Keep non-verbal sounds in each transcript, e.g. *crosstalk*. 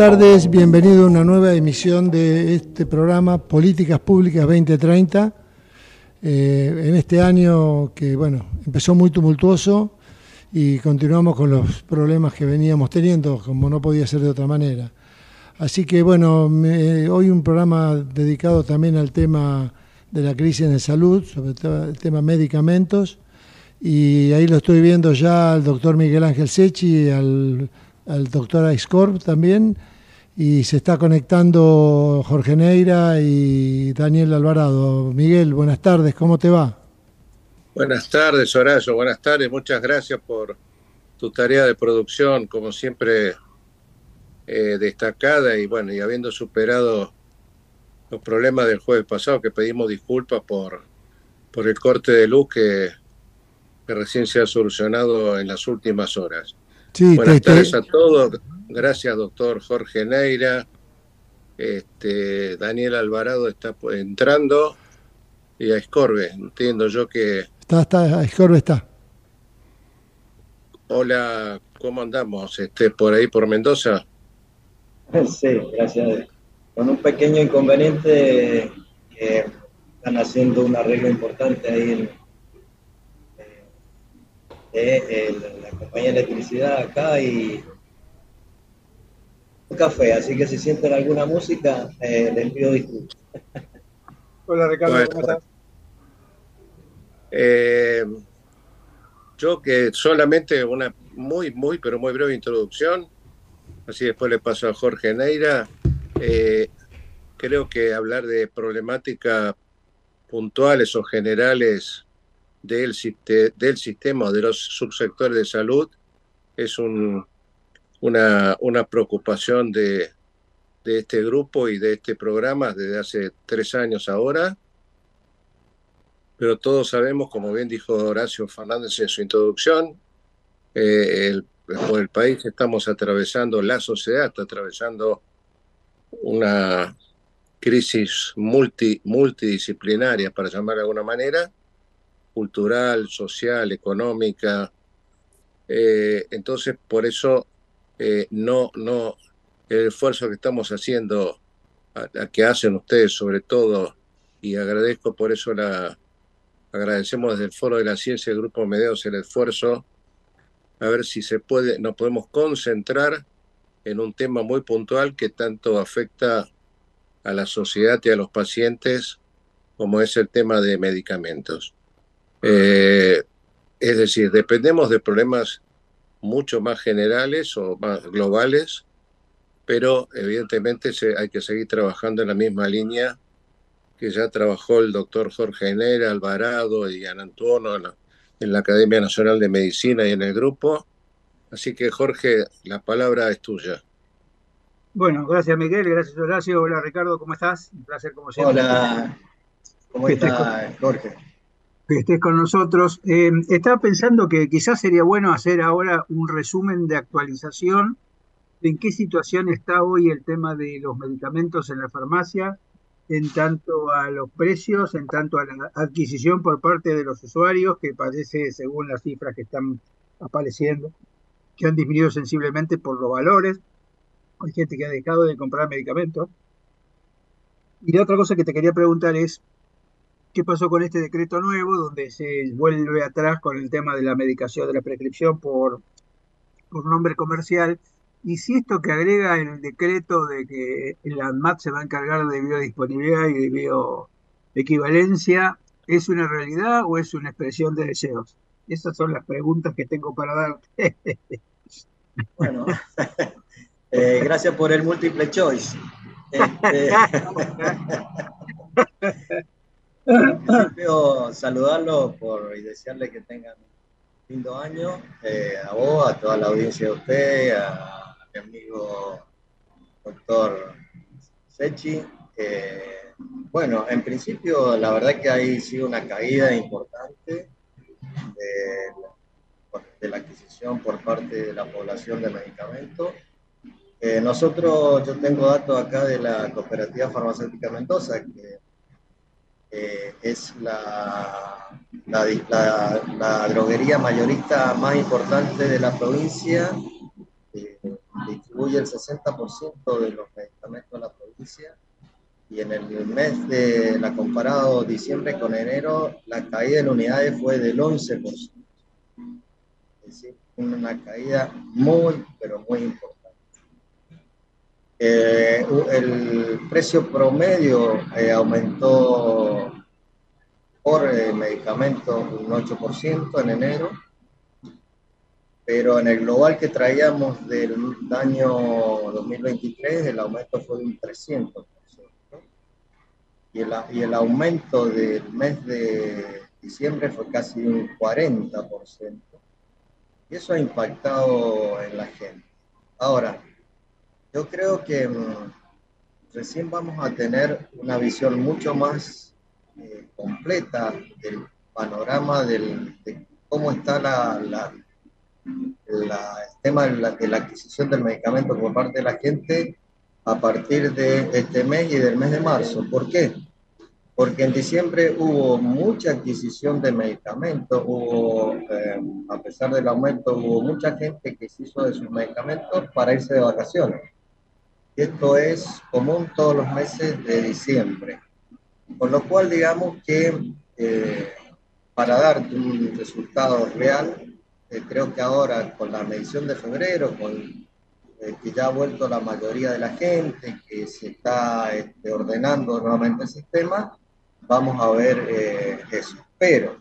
tardes, bienvenido a una nueva emisión de este programa Políticas Públicas 2030. Eh, en este año que bueno empezó muy tumultuoso y continuamos con los problemas que veníamos teniendo, como no podía ser de otra manera. Así que bueno, hoy un programa dedicado también al tema de la crisis en salud, sobre todo el tema medicamentos, y ahí lo estoy viendo ya al doctor Miguel Ángel Sechi, al al doctor Aiscorp también, y se está conectando Jorge Neira y Daniel Alvarado. Miguel, buenas tardes, ¿cómo te va? Buenas tardes, Horacio, buenas tardes, muchas gracias por tu tarea de producción, como siempre eh, destacada y bueno, y habiendo superado los problemas del jueves pasado, que pedimos disculpas por, por el corte de luz que recién se ha solucionado en las últimas horas. Buenas tardes a todos. Gracias, doctor Jorge Neira. Este, Daniel Alvarado está entrando y a Escorbe. Entiendo yo que. Está, está, Escorbe está. Hola, ¿cómo andamos? Este, por ahí, por Mendoza. Sí, gracias. Con un pequeño inconveniente que están haciendo un arreglo importante ahí en, de la compañía de electricidad acá y café, así que si sienten alguna música, eh, les pido disculpas. *laughs* Hola Ricardo, ¿cómo estás? Eh, yo que solamente una muy, muy, pero muy breve introducción, así después le paso a Jorge Neira. Eh, creo que hablar de problemáticas puntuales o generales del, del sistema de los subsectores de salud es un, una, una, preocupación de, de, este grupo y de este programa desde hace tres años ahora. Pero todos sabemos, como bien dijo Horacio Fernández en su introducción, eh, el, por el país estamos atravesando, la sociedad está atravesando una crisis multi, multidisciplinaria, para llamar de alguna manera, cultural, social, económica. Eh, entonces, por eso eh, no, no, el esfuerzo que estamos haciendo, a, que hacen ustedes sobre todo, y agradezco por eso la, agradecemos desde el Foro de la Ciencia, el Grupo Medios, el esfuerzo, a ver si se puede, nos podemos concentrar en un tema muy puntual que tanto afecta a la sociedad y a los pacientes como es el tema de medicamentos. Eh, es decir, dependemos de problemas mucho más generales o más globales, pero evidentemente se, hay que seguir trabajando en la misma línea que ya trabajó el doctor Jorge Enera, Alvarado y Ana Antuono en la, en la Academia Nacional de Medicina y en el grupo. Así que Jorge, la palabra es tuya. Bueno, gracias Miguel, gracias Horacio. Hola Ricardo, ¿cómo estás? Un placer como siempre. Hola, ¿cómo estás Jorge? Que estés con nosotros. Eh, estaba pensando que quizás sería bueno hacer ahora un resumen de actualización de en qué situación está hoy el tema de los medicamentos en la farmacia, en tanto a los precios, en tanto a la adquisición por parte de los usuarios, que parece, según las cifras que están apareciendo, que han disminuido sensiblemente por los valores. Hay gente que ha dejado de comprar medicamentos. Y la otra cosa que te quería preguntar es, qué pasó con este decreto nuevo, donde se vuelve atrás con el tema de la medicación, de la prescripción por, por nombre comercial, y si esto que agrega el decreto de que el ANMAT se va a encargar de biodisponibilidad y de bioequivalencia, ¿es una realidad o es una expresión de deseos? Esas son las preguntas que tengo para darte. *laughs* bueno, *laughs* eh, gracias por el múltiple choice. *laughs* Este... principio, saludarlo por, y desearle que tengan un lindo año. Eh, a vos, a toda la audiencia de usted, a, mi amigo doctor Sechi. bueno, en principio, la verdad que ha sido una caída importante de, la adquisición por parte de la población de medicamentos. Eh, nosotros, yo tengo datos acá de la Cooperativa Farmacéutica Mendoza, que eh, es la, la, droguería mayorista más importante de la provincia, eh, distribuye el 60% de los medicamentos de la provincia y en el mes de la comparado diciembre con enero, la caída en unidades fue del 11%. Es decir, una caída muy, pero muy importante. Eh, el precio promedio eh, aumentó por eh, medicamento un 8% en enero, pero en el global que traíamos del año 2023 el aumento fue de un 300%. Y el, y el aumento del mes de diciembre fue casi un 40%. Y eso ha impactado en la gente. Ahora, yo creo que mm, recién vamos a tener una visión mucho más eh, completa del panorama de cómo está la, el tema de la, de la, adquisición del medicamento por parte de la gente a partir de este mes y del mes de marzo. ¿Por qué? Porque en diciembre hubo mucha adquisición de medicamentos, hubo, eh, a pesar del aumento, hubo mucha gente que se hizo de sus medicamentos para irse de vacaciones. Esto es común todos los meses de diciembre. Con lo cual, digamos que eh, para dar un resultado real, eh, creo que ahora con la medición de febrero, con eh, que ya ha vuelto la mayoría de la gente, que se está este, ordenando nuevamente el sistema, vamos a ver eso. Pero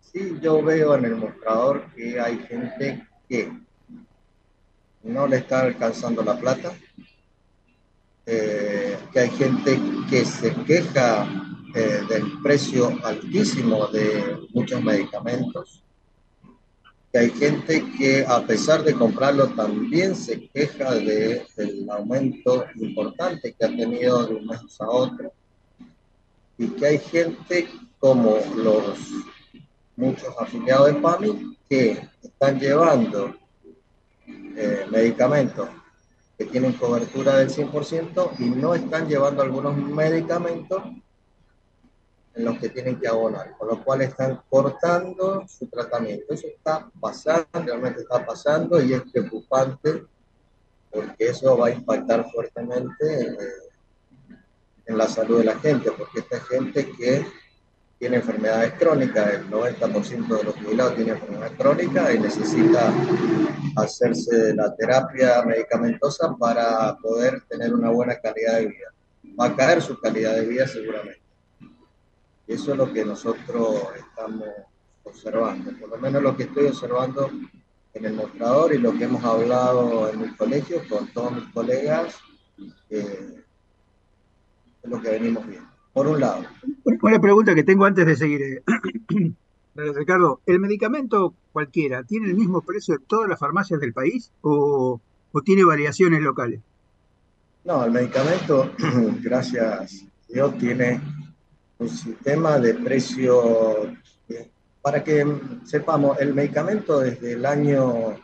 sí yo veo en el mostrador que hay gente que no le está alcanzando la plata, eh, que hay gente que se queja eh, del precio altísimo de muchos medicamentos, que hay gente que a pesar de comprarlo también se queja de, del aumento importante que ha tenido de un mes a otro, y que hay gente como los muchos afiliados de PAMI que están llevando eh, medicamentos tienen cobertura del 100% y no están llevando algunos medicamentos en los que tienen que abonar, con lo cual están cortando su tratamiento. Eso está pasando, realmente está pasando y es preocupante porque eso va a impactar fuertemente eh, en la salud de la gente, porque esta gente que tiene enfermedades crónicas, el 90% de los jubilados tiene enfermedades crónicas y necesita hacerse la terapia medicamentosa para poder tener una buena calidad de vida. Va a caer su calidad de vida seguramente. Eso es lo que nosotros estamos observando, por lo menos lo que estoy observando en el mostrador y lo que hemos hablado en mi colegio con todos mis colegas, eh, es lo que venimos viendo por un lado. Una pregunta que tengo antes de seguir. Eh. *clears throat* Ricardo, ¿el medicamento cualquiera tiene el mismo precio en todas las farmacias del país o, tiene variaciones locales? No, el medicamento, *clears throat* gracias a Dios, tiene un sistema de precio. Para que sepamos, el medicamento desde el año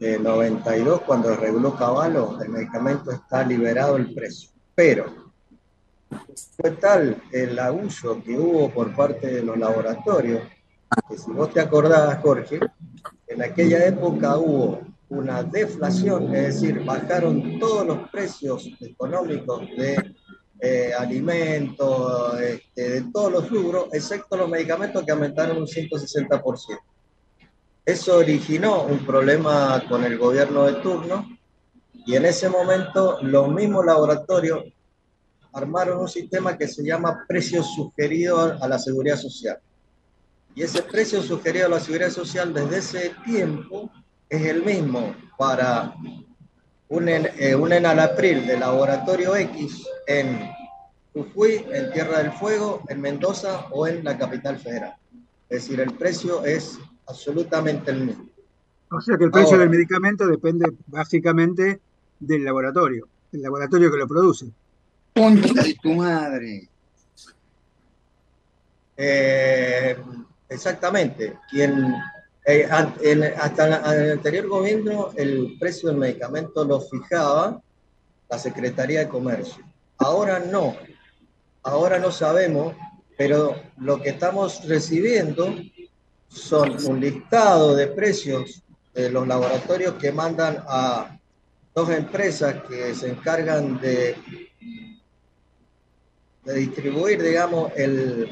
92, cuando reguló Caballo, el medicamento está liberado el precio. Pero fue tal el abuso que hubo por parte de los laboratorios, que si vos te acordás, Jorge, en aquella época hubo una deflación, es decir, bajaron todos los precios económicos de eh, alimentos, este, de todos los rubros, excepto los medicamentos que aumentaron un 160%. Eso originó un problema con el gobierno de turno y en ese momento los mismos laboratorios armaron un sistema que se llama precio sugerido a la seguridad social. Y ese precio sugerido a la seguridad social desde ese tiempo es el mismo para un, eh, un enalapril de laboratorio X en Jujuy, en Tierra del Fuego, en Mendoza o en la capital federal. Es decir, el precio es absolutamente el mismo. O sea que el precio del medicamento depende básicamente del laboratorio, el laboratorio que lo produce. Concha de tu madre. Eh, exactamente. Quien, eh, hasta el anterior gobierno el precio del medicamento lo fijaba la Secretaría de Comercio. Ahora no. Ahora no sabemos pero lo que estamos recibiendo son un listado de precios de los laboratorios que mandan a dos empresas que se encargan de, de distribuir, digamos, el,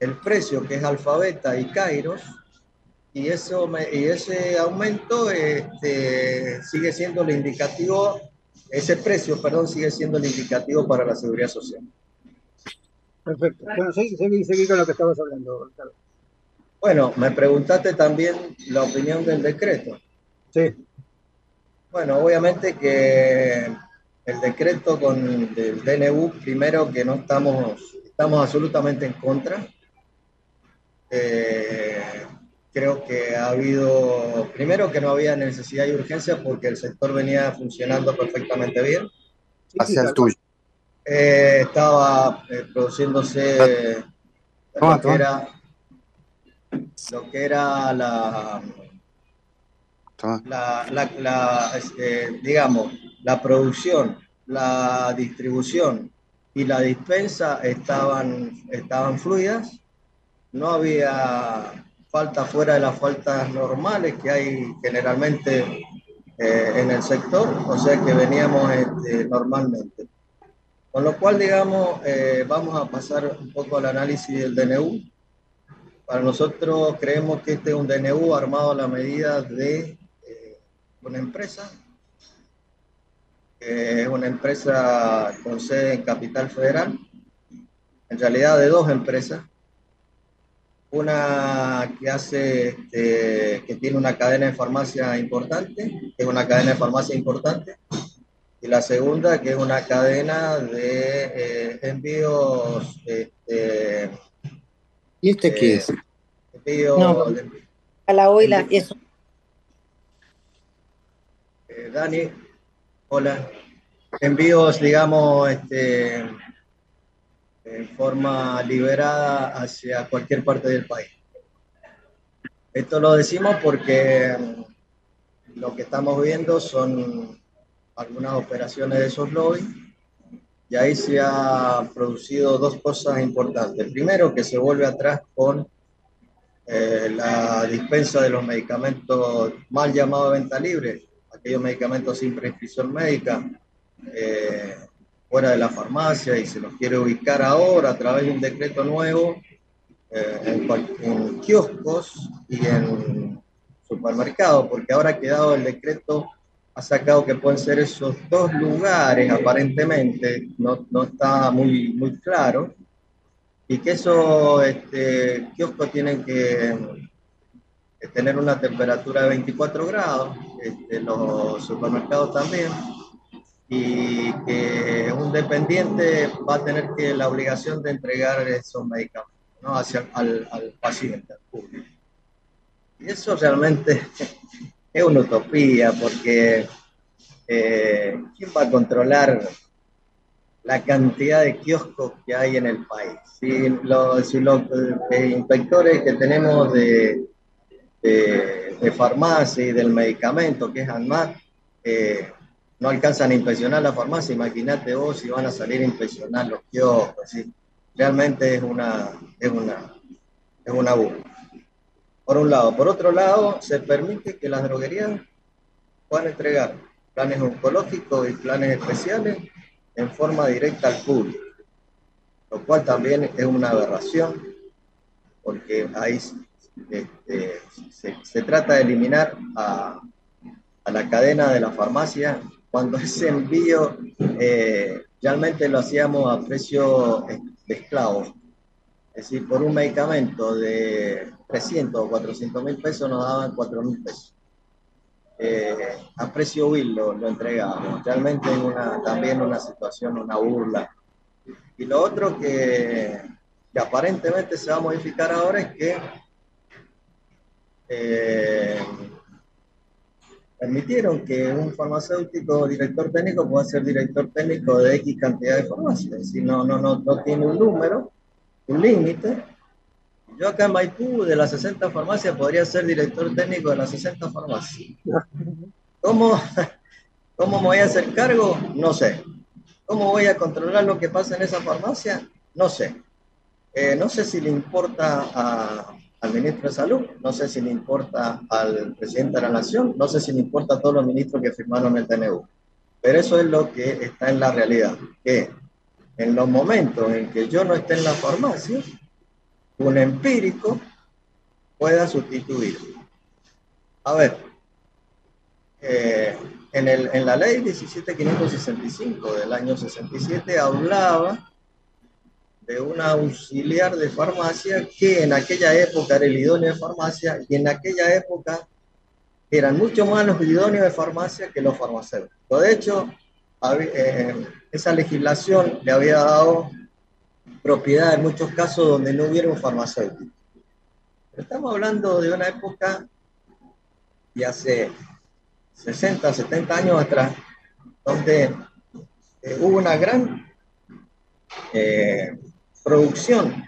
el precio que es Alfabeta y Kairos, y, eso y ese aumento este, sigue siendo el indicativo, ese precio, perdón, sigue siendo el indicativo para la seguridad social. Perfecto. Bueno, seguí, seguí, con lo que estabas hablando, Bueno, me preguntaste también la opinión del decreto. Sí. Bueno, obviamente que el decreto con el DNU, primero que no estamos, estamos absolutamente en contra. Eh, creo que ha habido, primero que no había necesidad y urgencia porque el sector venía funcionando perfectamente bien. Hacia el tuyo. Eh, estaba eh, produciéndose lo, Que era, lo que era la, la, la, este, digamos, la producción, la distribución y la dispensa estaban, estaban fluidas, no había falta fuera de las faltas normales que hay generalmente eh, en el sector, o sea que veníamos este, normalmente. Con lo cual, digamos, eh, vamos a pasar un poco al análisis del DNU. Para nosotros creemos que este es un DNU armado a la medida de eh, una empresa, es una empresa con sede en Capital Federal, en realidad de dos empresas, una que hace, este, que tiene una cadena de farmacia importante, que es una cadena de farmacia importante, y la segunda que es una cadena de eh, envíos. Este, ¿Y este qué es? Envío a la oila, eso. Eh, Dani, Envíos, digamos, este, en forma liberada hacia cualquier parte del país. Esto lo decimos porque mm, lo que estamos viendo son algunas operaciones de esos lobbies y ahí se ha producido dos cosas importantes. Primero, que se vuelve atrás con eh, la dispensa de los medicamentos mal llamados venta libre, aquellos medicamentos sin prescripción médica, eh, fuera de la farmacia y se los quiere ubicar ahora a través de un decreto nuevo eh, en, kioscos y en supermercados, porque ahora ha quedado el decreto, ha sacado que pueden ser esos dos lugares aparentemente, no, no está muy, muy claro, y que esos este, kioscos tienen que tener una temperatura de 24 grados, este, los supermercados también, y que un dependiente va a tener que la obligación de entregar esos medicamentos hacia al, al paciente, al público. Y eso realmente *laughs* es una utopía porque eh, ¿quién va a controlar la cantidad de kioscos que hay en el país? Si los, si los eh, inspectores que tenemos de, de, farmacia y del medicamento, que es ANMAT, eh, no alcanzan a inspeccionar la farmacia, imagínate vos si van a salir a inspeccionar los kioscos, realmente es una, es una, es una burla. Por un lado. Por otro lado, se permite que las droguerías puedan entregar planes oncológicos y planes especiales en forma directa al público, lo cual también es una aberración, porque ahí este, se, se, trata de eliminar a, a la cadena de la farmacia cuando ese envío eh, realmente lo hacíamos a precio de esclavo. Es decir, por un medicamento de 300 o 400 mil pesos nos daban 4 mil pesos. Eh, a precio vil lo, lo entregábamos. Realmente una, también una situación, una burla. Y lo otro que, que aparentemente se va a modificar ahora es que eh, permitieron que un farmacéutico director técnico pueda ser director técnico de X cantidad de farmacias. Es decir, no, no, no, no tiene un número, un límite. Yo acá en Maipú, de las 60 farmacias, podría ser director técnico de las 60 farmacias. ¿Cómo, *laughs* ¿Cómo me voy a hacer cargo? No sé. ¿Cómo voy a controlar lo que pasa en esa farmacia? No sé. eh, no sé si le importa al ministro de Salud, no sé si le importa al presidente de la Nación, no sé si le importa a todos los ministros que firmaron el TNU. Pero eso es lo que está en la realidad, que en los momentos en que yo no esté en la farmacia, un empírico pueda sustituir. A ver, eh, en, el, en la ley 17565 del año 67 hablaba de un auxiliar de farmacia que en aquella época era el idóneo de farmacia y en aquella época eran mucho más los idóneos de farmacia que los farmacéuticos. De hecho, eh, esa legislación le había dado propiedad en muchos casos donde no hubiera un farmacéutico. estamos hablando de una época y hace 60, 70 años atrás, donde eh, hubo una gran eh, producción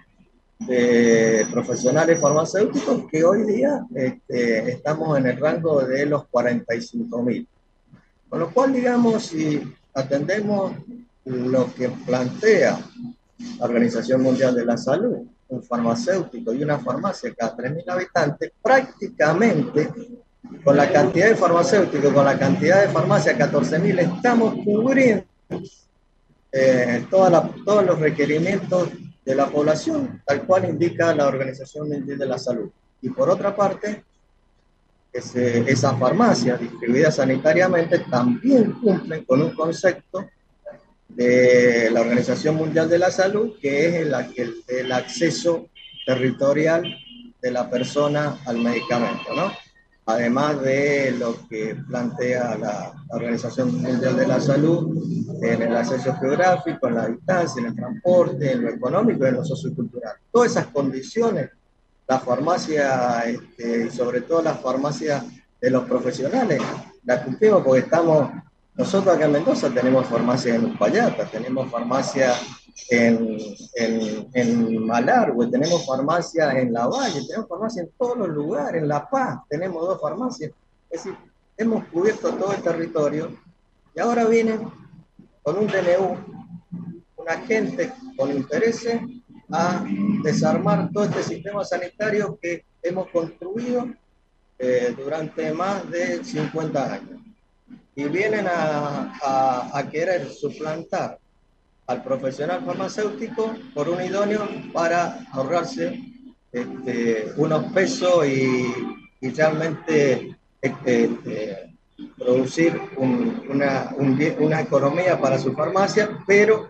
de profesionales farmacéuticos que hoy día este, estamos en el rango de los 45 mil. Con lo cual, digamos, si atendemos lo que plantea la Organización Mundial de la Salud, un farmacéutico y una farmacia cada 3.000 habitantes, prácticamente con la cantidad de farmacéuticos, con la cantidad de farmacias, 14.000, estamos cubriendo eh, todos los requerimientos de la población, tal cual indica la Organización Mundial de la Salud. Y por otra parte, ese, esas farmacias distribuidas sanitariamente también cumplen con un concepto de la Organización Mundial de la Salud, que es el, el acceso territorial de la persona al medicamento, ¿no? Además de lo que plantea la Organización Mundial de la Salud en el acceso geográfico, en la distancia, en el transporte, en lo económico y en lo sociocultural. Todas esas condiciones, la farmacia este, y sobre todo la farmacia de los profesionales, la cumplimos porque estamos, nosotros acá en Mendoza tenemos farmacia en Uspallata, tenemos farmacia en, en, en Malargüe, tenemos farmacia en La Valle, tenemos farmacia en todos los lugares, en La Paz tenemos dos farmacias. Es decir, hemos cubierto todo el territorio y ahora vienen con un DNU, una gente con interés a desarmar todo este sistema sanitario que hemos construido eh, durante más de 50 años. Y vienen a, a, a querer suplantar al profesional farmacéutico por un idóneo para ahorrarse este, unos pesos y, realmente este, este, producir una, una, economía para su farmacia, pero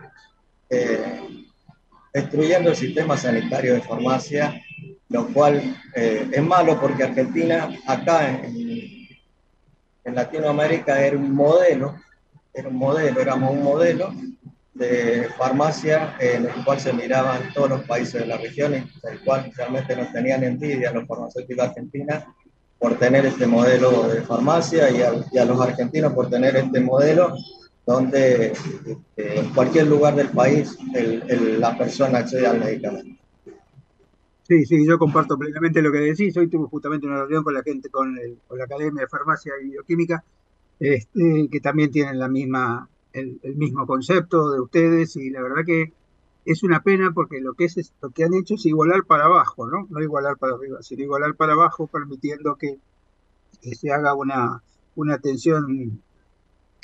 eh, destruyendo el sistema sanitario de farmacia, lo cual eh, es malo porque Argentina acá en, en Latinoamérica era un modelo, era un modelo, éramos un modelo de farmacia en el cual se miraban todos los países de la región y el cual realmente nos tenían envidia los farmacéuticos argentinos por tener este modelo de farmacia y a, los argentinos por tener este modelo donde este, en cualquier lugar del país la persona accede al medicamento. Sí, sí, yo comparto plenamente lo que decís. Hoy tuve justamente una reunión con la gente, con, la Academia de Farmacia y Bioquímica, este, que también tienen la misma el, mismo concepto de ustedes y la verdad que es una pena porque lo que, es, lo que han hecho es igualar para abajo, ¿no? No igualar para arriba, sino igualar para abajo, permitiendo que, se haga una, una atención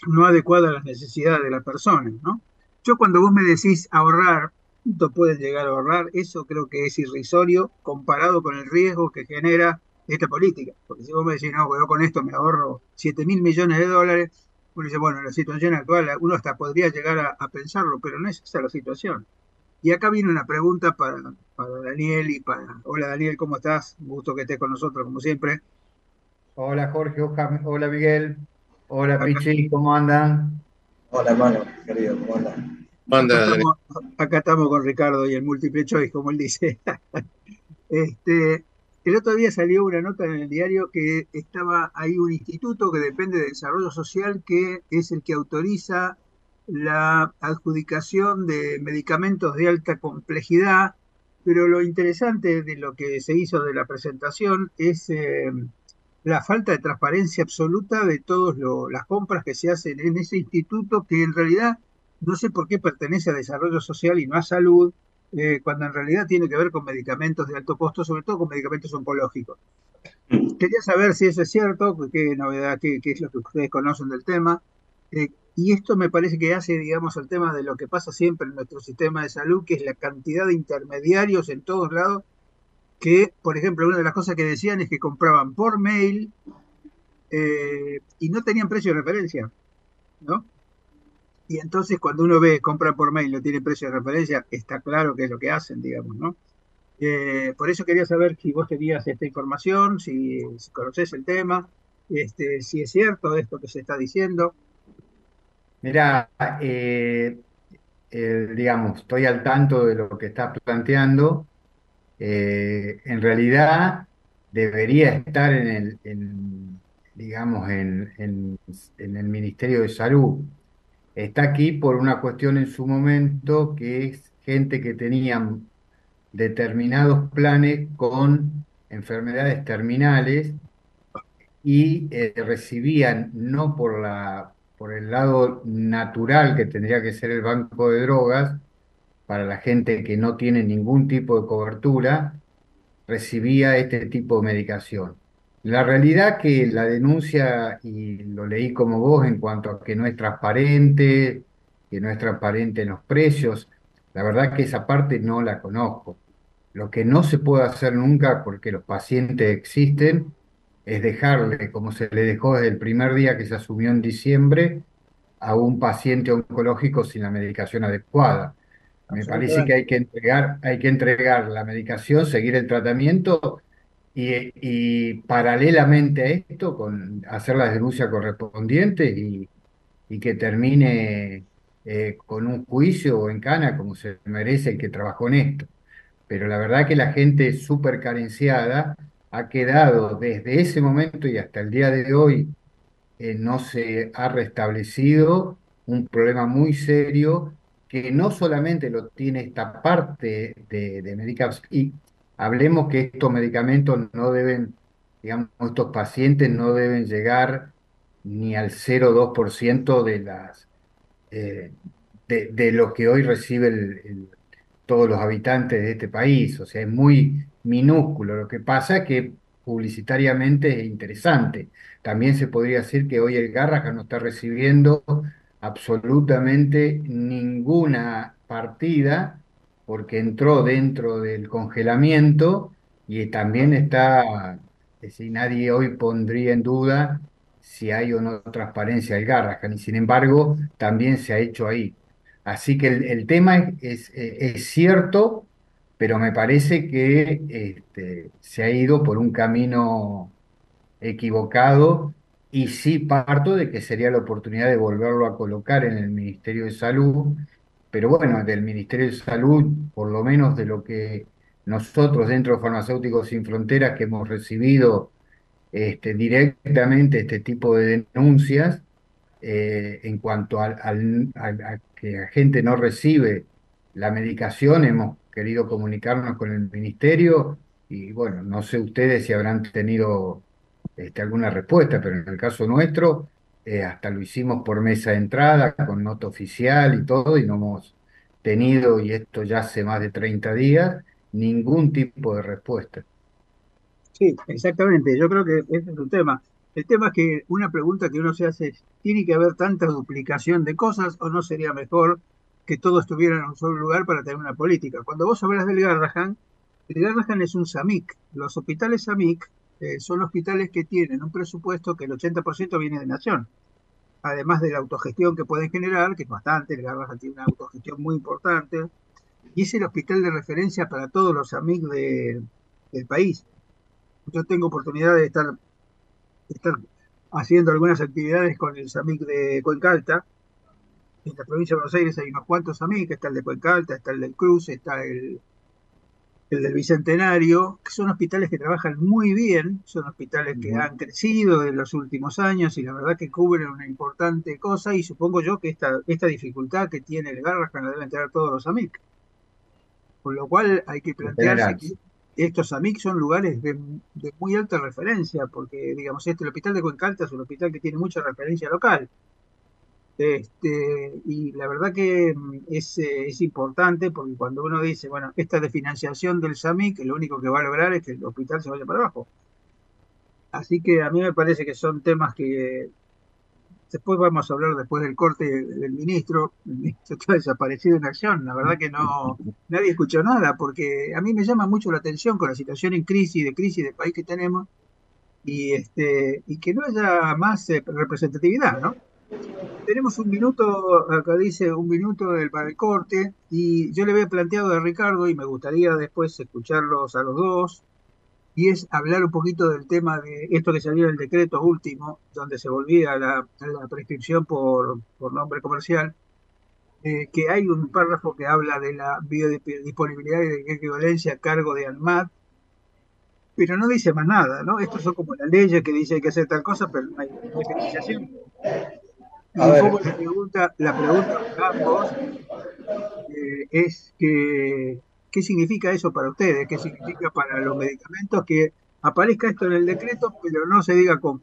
no adecuada a las necesidades de la persona, ¿no? Yo cuando vos me decís ahorrar, ¿cuánto puedes llegar a ahorrar? Eso creo que es irrisorio comparado con el riesgo que genera esta política. Porque si vos me decís, no, yo con esto me ahorro 7 mil millones de dólares, uno dice, bueno, la situación actual, uno hasta podría llegar a, pensarlo, pero no es esa la situación. Y acá viene una pregunta para, para Daniel y para... Hola Daniel, ¿cómo estás? Un gusto que estés con nosotros, como siempre. Hola Jorge, hola Miguel, hola Pichi, ¿cómo andan? Hola hermano, querido, ¿cómo andan? Acá estamos, acá estamos con Ricardo y el multiple choice, como él dice. *laughs* este, el otro día salió una nota en el diario que estaba ahí un instituto que depende de desarrollo social que es el que autoriza la adjudicación de medicamentos de alta complejidad, pero lo interesante de lo que se hizo de la presentación es eh, la falta de transparencia absoluta de todas las compras que se hacen en ese instituto que en realidad no sé por qué pertenece a desarrollo social y no a salud, eh, cuando en realidad tiene que ver con medicamentos de alto costo, sobre todo con medicamentos oncológicos. Quería saber si eso es cierto, qué novedad, qué, es lo que ustedes conocen del tema. Eh, y esto me parece que hace, digamos, al tema de lo que pasa siempre en nuestro sistema de salud, que es la cantidad de intermediarios en todos lados, que, por ejemplo, una de las cosas que decían es que compraban por mail eh, y no tenían precio de referencia, ¿no? Y entonces cuando uno ve compra por mail no tiene precio de referencia, está claro que es lo que hacen, digamos, ¿no? Eh, por eso quería saber si vos tenías esta información, si, si conoces el tema, este, si es cierto esto que se está diciendo. Mira, eh, digamos, estoy al tanto de lo que estás planteando. en realidad debería estar en el, digamos, en, en, el Ministerio de Salud. Está aquí por una cuestión en su momento que es gente que tenía determinados planes con enfermedades terminales y eh, recibían no por la por el lado natural que tendría que ser el banco de drogas para la gente que no tiene ningún tipo de cobertura recibía este tipo de medicación la realidad que la denuncia, y lo leí como vos en cuanto a que no es transparente, que no es transparente en los precios, la verdad que esa parte no la conozco. Lo que no se puede hacer nunca, porque los pacientes existen, es dejarle, como se le dejó desde el primer día que se asumió en diciembre, a un paciente oncológico sin la medicación adecuada. Me parece que hay que entregar, hay que entregar la medicación, seguir el tratamiento y, paralelamente a esto, con hacer las denuncias correspondientes y, que termine eh, con un juicio o en cana, como se merece el que trabajó en esto. Pero la verdad que la gente súper carenciada ha quedado desde ese momento y hasta el día de hoy, eh, no se ha restablecido un problema muy serio que no solamente lo tiene esta parte de, de y hablemos que estos medicamentos no deben, digamos, estos pacientes no deben llegar ni al 0,2% de las eh, de, lo que hoy reciben todos los habitantes de este país, o sea, es muy minúsculo. Lo que pasa es que publicitariamente es interesante. También se podría decir que hoy el Garrahan no está recibiendo absolutamente ninguna partida porque entró dentro del congelamiento y también está, es decir, nadie hoy pondría en duda si hay o no transparencia del Garrahan, y sin embargo también se ha hecho ahí. Así que el, tema es, es, cierto, pero me parece que este, se ha ido por un camino equivocado y sí parto de que sería la oportunidad de volverlo a colocar en el Ministerio de Salud pero bueno, del Ministerio de Salud, por lo menos de lo que nosotros dentro de Farmacéuticos Sin Fronteras que hemos recibido este, directamente este tipo de denuncias eh, en cuanto a que la gente no recibe la medicación, hemos querido comunicarnos con el Ministerio y bueno, no sé ustedes si habrán tenido este, alguna respuesta, pero en el caso nuestro eh, hasta lo hicimos por mesa de entrada, con nota oficial y todo, y no hemos tenido, y esto ya hace más de 30 días, ningún tipo de respuesta. Sí, exactamente. Yo creo que ese es un tema. El tema es que una pregunta que uno se hace es, ¿tiene que haber tanta duplicación de cosas o no sería mejor que todo estuviera en un solo lugar para tener una política? Cuando vos hablas del Garrahan, el Garrahan es un SAMIC. Los hospitales SAMIC eh, son hospitales que tienen un presupuesto que el 80% viene de Nación. Además de la autogestión que pueden generar, que es bastante, el Garrahan tiene una autogestión muy importante, y es el hospital de referencia para todos los amigos del país. Yo tengo oportunidad de estar, estar haciendo algunas actividades con el SAMIC de Cuencalta. En la provincia de Buenos Aires hay unos cuantos SAMIC, está el de Cuencalta, está el del Cruz, está el el del Bicentenario, que son hospitales que trabajan muy bien, son hospitales que han crecido en los últimos años y la verdad que cubren una importante cosa y supongo yo que esta, esta dificultad que tiene el Garrahan la deben tener todos los AMIC. Con lo cual hay que plantearse que estos AMIC son lugares de, muy alta referencia, porque digamos, este, el hospital de Cuencalta es un hospital que tiene mucha referencia local. Este, y la verdad que mm, es, eh, es, importante porque cuando uno dice, bueno, esta de financiación del SAMI, que lo único que va a lograr es que el hospital se vaya para abajo. Así que a mí me parece que son temas que después vamos a hablar después del corte del ministro. *laughs* El ministro está desaparecido en acción. La verdad que no nadie escuchó nada porque a mí me llama mucho la atención con la situación en crisis, de crisis del país que tenemos y este y que no haya más eh, representatividad, ¿no? Tenemos un minuto, acá dice un minuto para el corte, y yo le había planteado a Ricardo, y me gustaría después escucharlos a los dos, y es hablar un poquito del tema de esto que salió en el decreto último, donde se volvía a la, prescripción por, nombre comercial, eh, que hay un párrafo que habla de la biodisponibilidad y de equivalencia a cargo de ANMAT, pero no dice más nada, ¿no? Estos son como las leyes que dice que hay que hacer tal cosa, pero no hay, la pregunta, la pregunta ambos eh, es que ¿Qué significa eso para ustedes? ¿Qué significa para los medicamentos que aparezca esto en el decreto, pero no se diga cómo?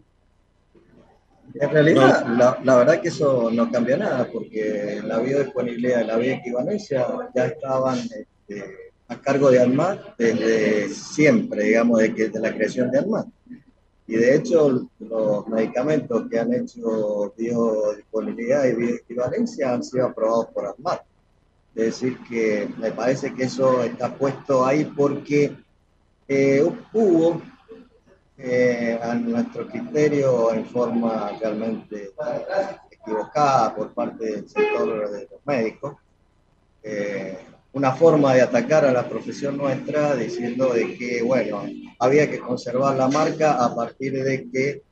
En realidad, la, verdad que eso no cambia nada, porque la biodisponibilidad y la bioequivalencia ya estaban este, a cargo de ANMAT desde siempre, digamos, desde la creación de ANMAT. Y de hecho, los medicamentos que han hecho biodisponibilidad y bioequivalencia han sido aprobados por ANMAT. Es decir, que me parece que eso está puesto ahí porque eh, hubo, eh, a nuestro criterio, en forma realmente equivocada por parte del sector de los médicos, eh, una forma de atacar a la profesión nuestra diciendo de que, bueno, había que conservar la marca a partir de que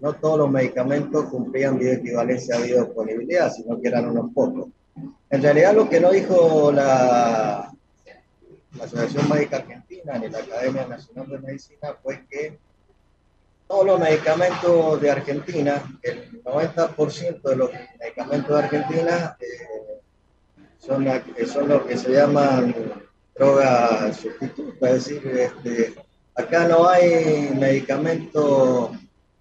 no todos los medicamentos cumplían bioequivalencia a biodisponibilidad, sino que eran unos pocos. En realidad lo que no dijo la, la Asociación Médica Argentina ni la Academia Nacional de Medicina fue que todos los medicamentos de Argentina, el 90% de los medicamentos de Argentina eh, son, son los que se llaman drogas sustitutas, es decir, este, acá no hay medicamentos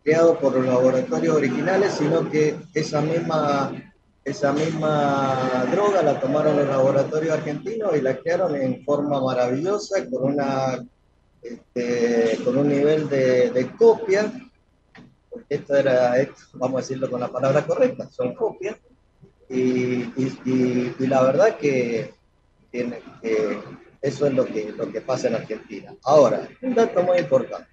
creados por los laboratorios originales, sino que esa misma esa misma droga la tomaron los laboratorios argentinos y la crearon en forma maravillosa, con, una, este, con un nivel de, copia, porque esto era, vamos a decirlo con la palabra correcta, son copias, y, la verdad que, eso es lo que, lo que pasa en Argentina. Ahora, un dato muy importante.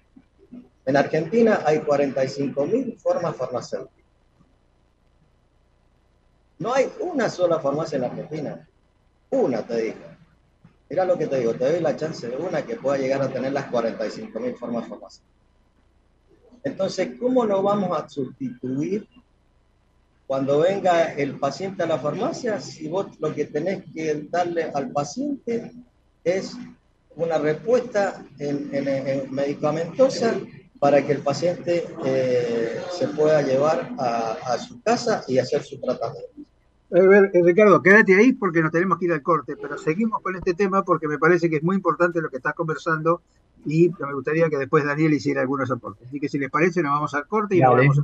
En Argentina hay 45.000 formas farmacéuticas. No hay una sola farmacia en la Argentina. Una, te digo. Mira lo que te digo, te doy la chance de una que pueda llegar a tener las 45 mil formas farmacéuticas. Entonces, ¿cómo no vamos a sustituir cuando venga el paciente a la farmacia si vos lo que tenés que darle al paciente es una respuesta en, medicamentosa para que el paciente eh, se pueda llevar a, su casa y hacer su tratamiento. Eh, Ricardo, quédate ahí porque nos tenemos que ir al corte, pero seguimos con este tema porque me parece que es muy importante lo que estás conversando y me gustaría que después Daniel hiciera algunos aportes. Así que si les parece, nos vamos al corte y volvemos a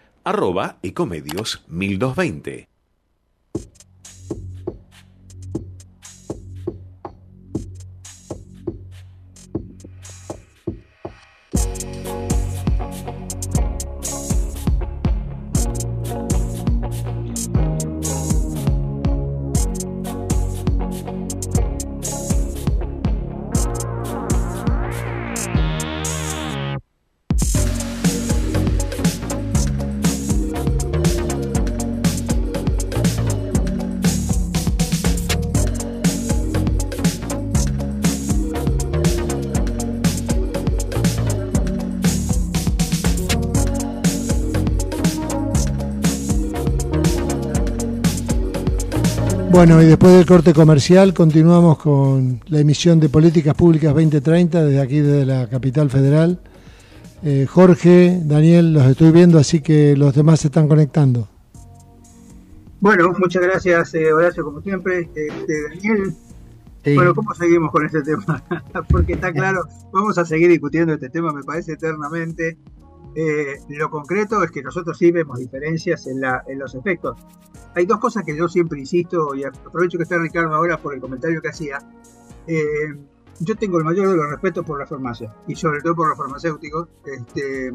arroba ecomedios 1220. Bueno, y después del corte comercial continuamos con la emisión de Políticas Públicas 2030 desde aquí, desde la capital federal. Eh, Jorge, Daniel, los estoy viendo, así que los demás se están conectando. Bueno, muchas gracias, eh, Horacio, como siempre. Este, Daniel, bueno, ¿cómo seguimos con este tema? *laughs* Porque está claro, *laughs* vamos a seguir discutiendo este tema, me parece eternamente. Eh, lo concreto es que nosotros sí vemos diferencias en, la, en los efectos. Hay dos cosas que yo siempre insisto, y aprovecho que está Ricardo ahora por el comentario que hacía. Eh, yo tengo el mayor de los respetos por la farmacia, y sobre todo por los farmacéuticos, este,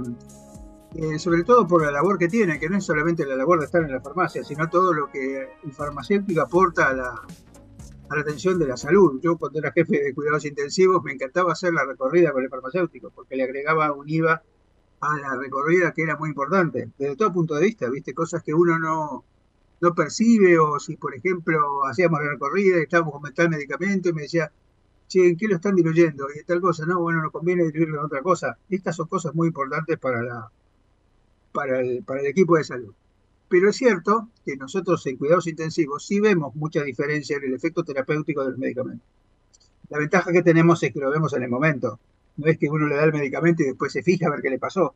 eh, sobre todo por la labor que tienen, que no es solamente la labor de estar en la farmacia, sino todo lo que el farmacéutico aporta a la, a la atención de la salud. Yo cuando era jefe de cuidados intensivos me encantaba hacer la recorrida con el farmacéutico, porque le agregaba un IVA la recorrida que era muy importante, desde todo punto de vista, viste, cosas que uno no, no percibe, o si por ejemplo hacíamos la recorrida y estábamos con tal medicamento y me decía, che, ¿en qué lo están diluyendo? Y tal cosa, no, bueno, no conviene diluirlo en otra cosa. Estas son cosas muy importantes para la para el, para el equipo de salud. Pero es cierto que nosotros en cuidados intensivos sí vemos mucha diferencia en el efecto terapéutico del medicamento. La ventaja que tenemos es que lo vemos en el momento. No es que uno le da el medicamento y después se fija a ver qué le pasó.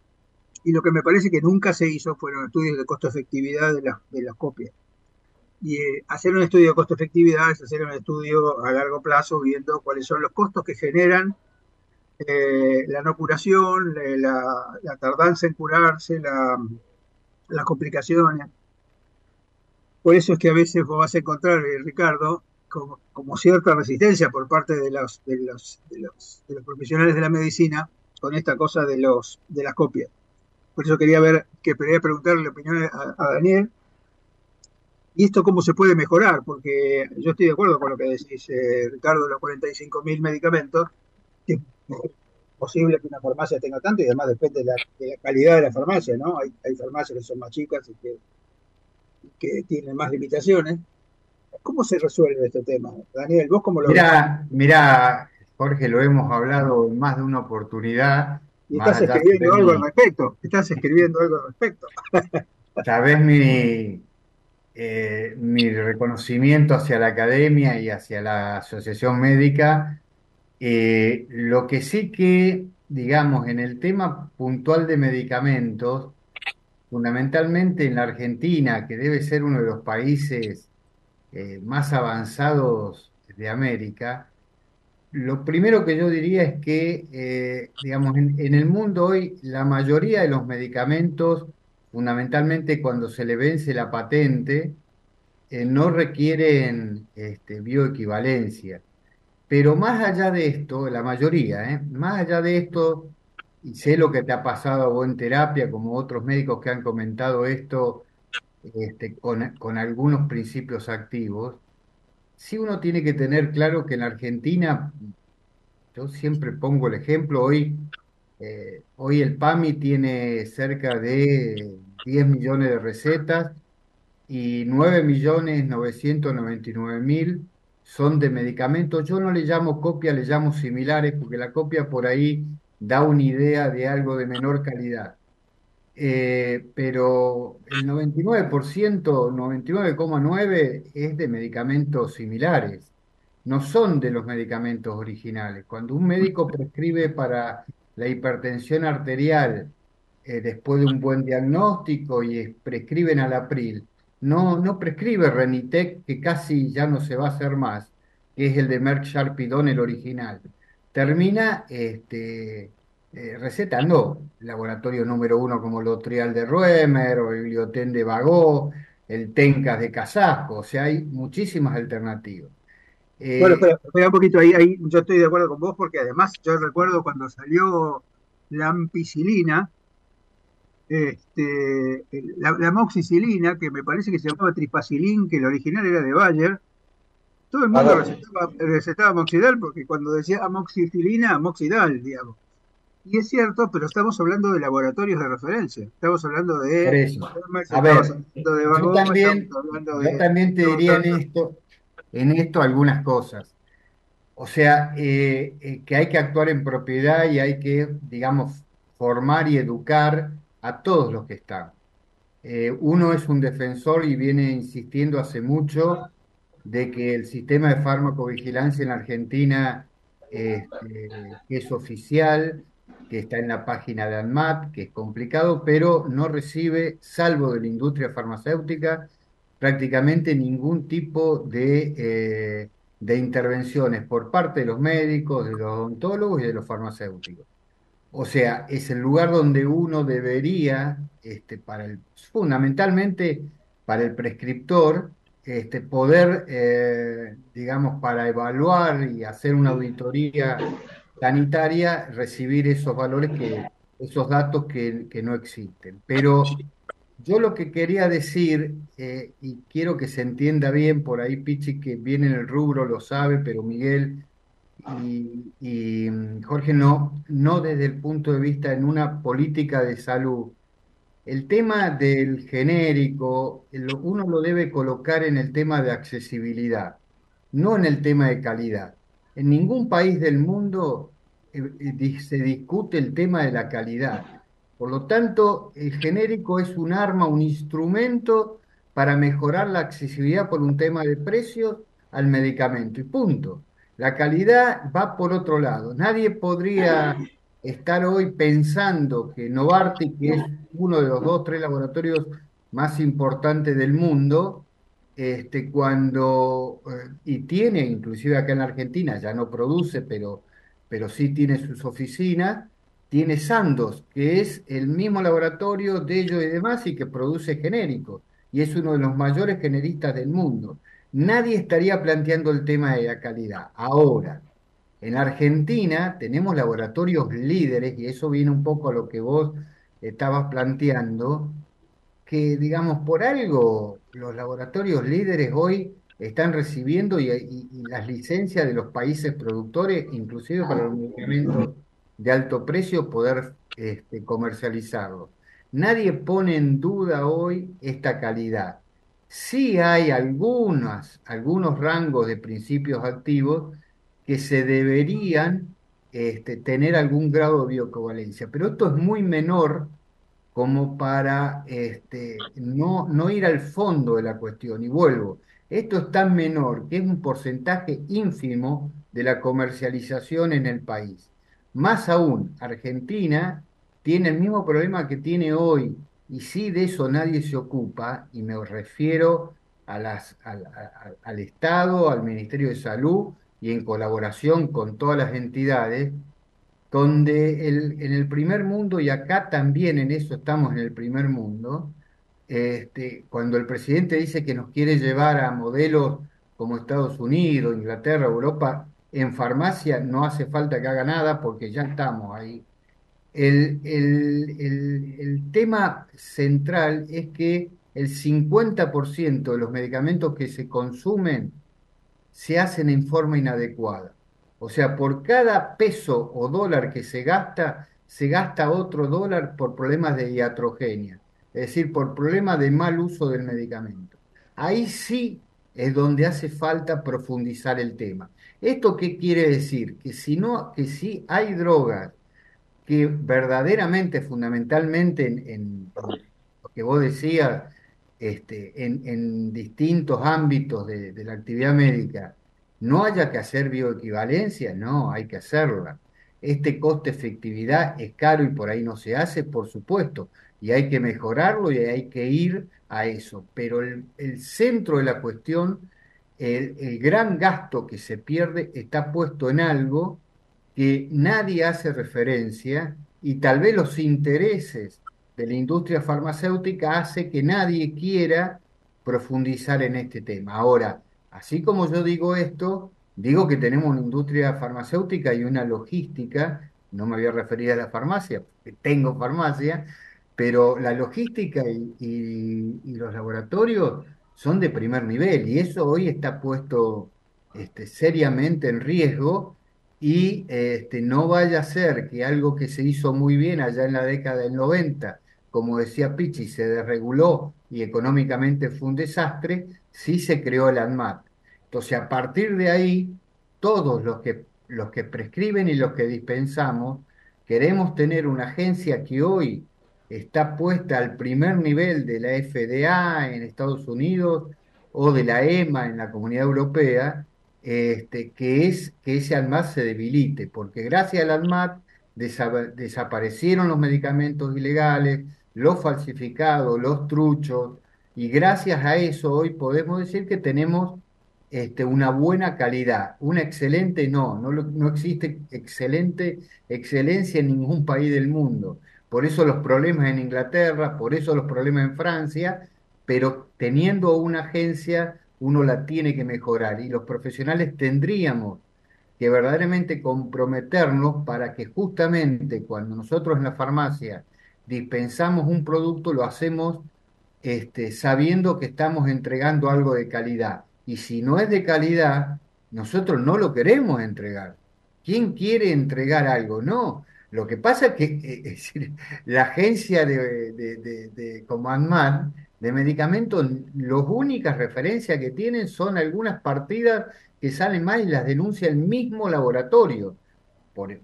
Y lo que me parece que nunca se hizo fueron estudios de costo-efectividad de, de las copias. Y eh, hacer un estudio de costo-efectividad es hacer un estudio a largo plazo viendo cuáles son los costos que generan eh, la no curación, la, tardanza en curarse, las complicaciones. Por eso es que a veces vos vas a encontrar, eh, Ricardo, como, cierta resistencia por parte de los, de los, de los, profesionales de la medicina con esta cosa de, los, de las copias. Por eso quería ver, que quería preguntarle la opinión a, Daniel. ¿Y esto cómo se puede mejorar? Porque yo estoy de acuerdo con lo que decís, eh, Ricardo, los 45.000 medicamentos. Que es posible que una farmacia tenga tanto y además depende de la, calidad de la farmacia, ¿no? Hay, hay, farmacias que son más chicas y que, que tienen más limitaciones. ¿Cómo se resuelve este tema? Daniel, ¿vos cómo lo ves? Mira, Jorge, lo hemos hablado en más de una oportunidad. Y estás escribiendo algo al respecto. Estás escribiendo algo al respecto. *laughs* Sabes mi, eh, mi reconocimiento hacia la academia y hacia la asociación médica. Eh, lo que sí que, digamos, en el tema puntual de medicamentos, fundamentalmente en la Argentina, que debe ser uno de los países eh, más avanzados de América, lo primero que yo diría es que, eh, digamos, en, el mundo hoy la mayoría de los medicamentos, fundamentalmente cuando se le vence la patente, eh, no requieren este, bioequivalencia. Pero más allá de esto, la mayoría, más allá de esto, y sé lo que te ha pasado a vos en terapia, como otros médicos que han comentado esto, este, con, algunos principios activos, sí uno tiene que tener claro que en Argentina, yo siempre pongo el ejemplo, hoy, eh, hoy el PAMI tiene cerca de 10 millones de recetas y 9 millones 999 mil son de medicamentos. Yo no le llamo copia, le llamo similares, porque la copia por ahí da una idea de algo de menor calidad. Eh, pero el 99%, 99,9% es de medicamentos similares, no son de los medicamentos originales. Cuando un médico prescribe para la hipertensión arterial eh, después de un buen diagnóstico y prescriben alapril, no, no prescribe Renitec, que casi ya no se va a hacer más, que es el de Merck Sharpidon, el original. termina este, eh, recetando laboratorio número uno como el Trial de Ruemer o el Biblioten de Bagó, el Tencas de Casasco, o sea, hay muchísimas alternativas. bueno, eh, espera, un poquito, ahí, ahí yo estoy de acuerdo con vos porque además yo recuerdo cuando salió la ampicilina, este, la, la, moxicilina, que me parece que se llamaba tripacilín, que el original era de Bayer, todo el mundo recetaba, recetaba, amoxidal porque cuando decía amoxicilina, amoxidal, digamos. Y es cierto, pero estamos hablando de laboratorios de referencia. Estamos hablando de. A ver, yo, también, yo también te diría en esto, en esto algunas cosas. O sea, eh, eh, que hay que actuar en propiedad y hay que, digamos, formar y educar a todos los que están. Eh, uno es un defensor y viene insistiendo hace mucho de que el sistema de farmacovigilancia en Argentina este, es oficial, que está en la página de ANMAT, que es complicado, pero no recibe, salvo de la industria farmacéutica, prácticamente ningún tipo de, eh, de intervenciones por parte de los médicos, de los odontólogos y de los farmacéuticos. O sea, es el lugar donde uno debería, este, para el, fundamentalmente para el prescriptor, este, poder, eh, digamos, para evaluar y hacer una auditoría sanitaria recibir esos valores, que, esos datos que, no existen. Pero yo lo que quería decir, eh, y quiero que se entienda bien, por ahí Pichi que viene en el rubro lo sabe, pero Miguel y, mm, Jorge no, no desde el punto de vista en una política de salud. El tema del genérico, uno lo debe colocar en el tema de accesibilidad, no en el tema de calidad. En ningún país del mundo eh, eh, se discute el tema de la calidad. Por lo tanto, el genérico es un arma, un instrumento para mejorar la accesibilidad por un tema de precios al medicamento. Y punto. La calidad va por otro lado. Nadie podría estar hoy pensando que Novartis, que es uno de los dos, tres laboratorios más importantes del mundo, este, cuando, eh, y tiene, inclusive acá en Argentina, ya no produce, pero, pero sí tiene sus oficinas, tiene Sandoz, que es el mismo laboratorio de ellos y demás y que produce genéricos, y es uno de los mayores generistas del mundo. Nadie estaría planteando el tema de la calidad. Ahora, en Argentina tenemos laboratorios líderes, y eso viene un poco a lo que vos estabas planteando, que, digamos, por algo los laboratorios líderes hoy están recibiendo y, las licencias de los países productores, inclusive para los medicamentos de alto precio, poder este, comercializarlos. Nadie pone en duda hoy esta calidad. Sí hay algunos rangos de principios activos que se deberían este, tener algún grado de bioequivalencia, pero esto es muy menor como para este, no, no ir al fondo de la cuestión. Y vuelvo, esto es tan menor que es un porcentaje ínfimo de la comercialización en el país. Más aún, Argentina tiene el mismo problema que tiene hoy, y si de eso nadie se ocupa, y me refiero a las, al Estado, al Ministerio de Salud, y en colaboración con todas las entidades, donde en el primer mundo, y acá también en eso estamos en el primer mundo, este, cuando el presidente dice que nos quiere llevar a modelos como Estados Unidos, Inglaterra, Europa, en farmacia no hace falta que haga nada porque ya estamos ahí. El, el tema central es que el 50% de los medicamentos que se consumen se hacen en forma inadecuada. O sea, por cada peso o dólar que se gasta, se gasta otro dólar por problemas de iatrogenia, es decir, por problemas de mal uso del medicamento. Ahí sí es donde hace falta profundizar el tema. ¿Esto qué quiere decir? Que si no, que si hay drogas que verdaderamente, fundamentalmente en, lo que vos decías, este, en, distintos ámbitos de la actividad médica, no haya que hacer bioequivalencia, no, hay que hacerla. Este coste-efectividad es caro y por ahí no se hace, por supuesto, y hay que mejorarlo y hay que ir a eso. Pero el, centro de la cuestión, el, gran gasto que se pierde está puesto en algo que nadie hace referencia y tal vez los intereses de la industria farmacéutica hace que nadie quiera profundizar en este tema. Ahora, así como yo digo esto, digo que tenemos una industria farmacéutica y una logística, no me voy a referir a la farmacia, porque tengo farmacia, pero la logística y, los laboratorios son de primer nivel y eso hoy está puesto este, seriamente en riesgo y este, no vaya a ser que algo que se hizo muy bien allá en la década del 90, como decía Pichi, se desreguló y económicamente fue un desastre, sí se creó el ANMAT. Entonces, a partir de ahí, todos los que, los que prescriben y los que dispensamos, queremos tener una agencia que hoy está puesta al primer nivel de la FDA en Estados Unidos o de la EMA en la Comunidad Europea, este, que es que ese ANMAT se debilite, porque gracias al ANMAT desaparecieron los medicamentos ilegales, los falsificados, los truchos, y gracias a eso hoy podemos decir que tenemos este, una buena calidad, una excelente no, no, no existe excelente excelencia en ningún país del mundo. Por eso los problemas en Inglaterra, por eso los problemas en Francia, pero teniendo una agencia uno la tiene que mejorar y los profesionales tendríamos que verdaderamente comprometernos para que justamente cuando nosotros en la farmacia dispensamos un producto lo hacemos este, sabiendo que estamos entregando algo de calidad. Y si no es de calidad, nosotros no lo queremos entregar. ¿Quién quiere entregar algo? No. Lo que pasa es que eh, *laughs* la agencia de, de, de, medicamentos, las únicas referencias que tienen son algunas partidas que salen mal y las denuncia el mismo laboratorio por,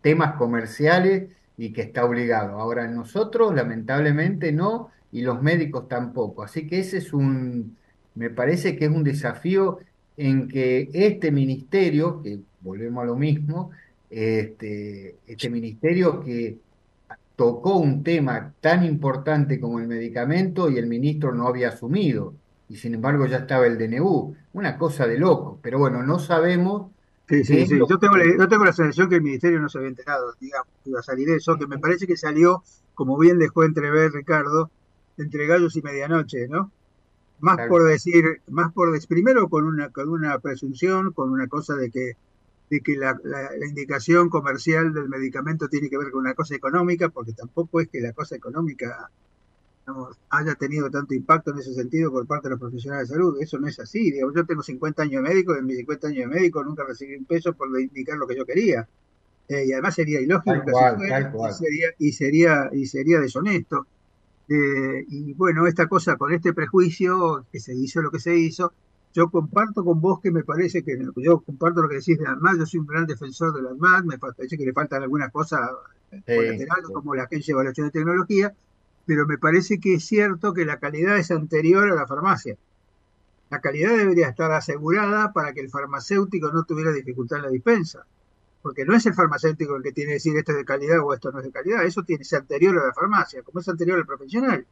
temas comerciales y que está obligado. Ahora nosotros lamentablemente no y los médicos tampoco. Así que ese es un, me parece que es un desafío en que este ministerio, que volvemos a lo mismo, este, este ministerio que tocó un tema tan importante como el medicamento y el ministro no había asumido, y sin embargo ya estaba el DNU, una cosa de loco, pero bueno, no sabemos. Sí, sí, sí. Yo, tengo la, tengo la sensación que el ministerio no se había enterado, digamos, iba a salir eso, que me parece que salió, como bien dejó entrever Ricardo, entre gallos y medianoche, ¿no? Más por decir, más por decir, primero con una, con una presunción, con una cosa de que de que la, indicación comercial del medicamento tiene que ver con una cosa económica, porque tampoco es que la cosa económica haya tenido tanto impacto en ese sentido por parte de los profesionales de salud. Eso no es así. Digamos, yo tengo 50 años de médico y en mis 50 años de médico nunca recibí un peso por indicar lo que yo quería. Eh, y además sería ilógico y, sería, y, sería, y sería deshonesto. Eh, y bueno, esta cosa con este prejuicio, que se hizo lo que se hizo, yo comparto con vos que me parece que, yo comparto lo que decís de ANMAT, yo soy un gran defensor de ANMAT, me parece que le faltan algunas cosas colaterales como la Agencia de Evaluación de Tecnología, pero me parece que es cierto que la calidad es anterior a la farmacia. La calidad debería estar asegurada para que el farmacéutico no tuviera dificultad en la dispensa, porque no es el farmacéutico el que tiene que decir esto es de calidad o esto no es de calidad, eso tiene que ser anterior a la farmacia, como es anterior al profesional.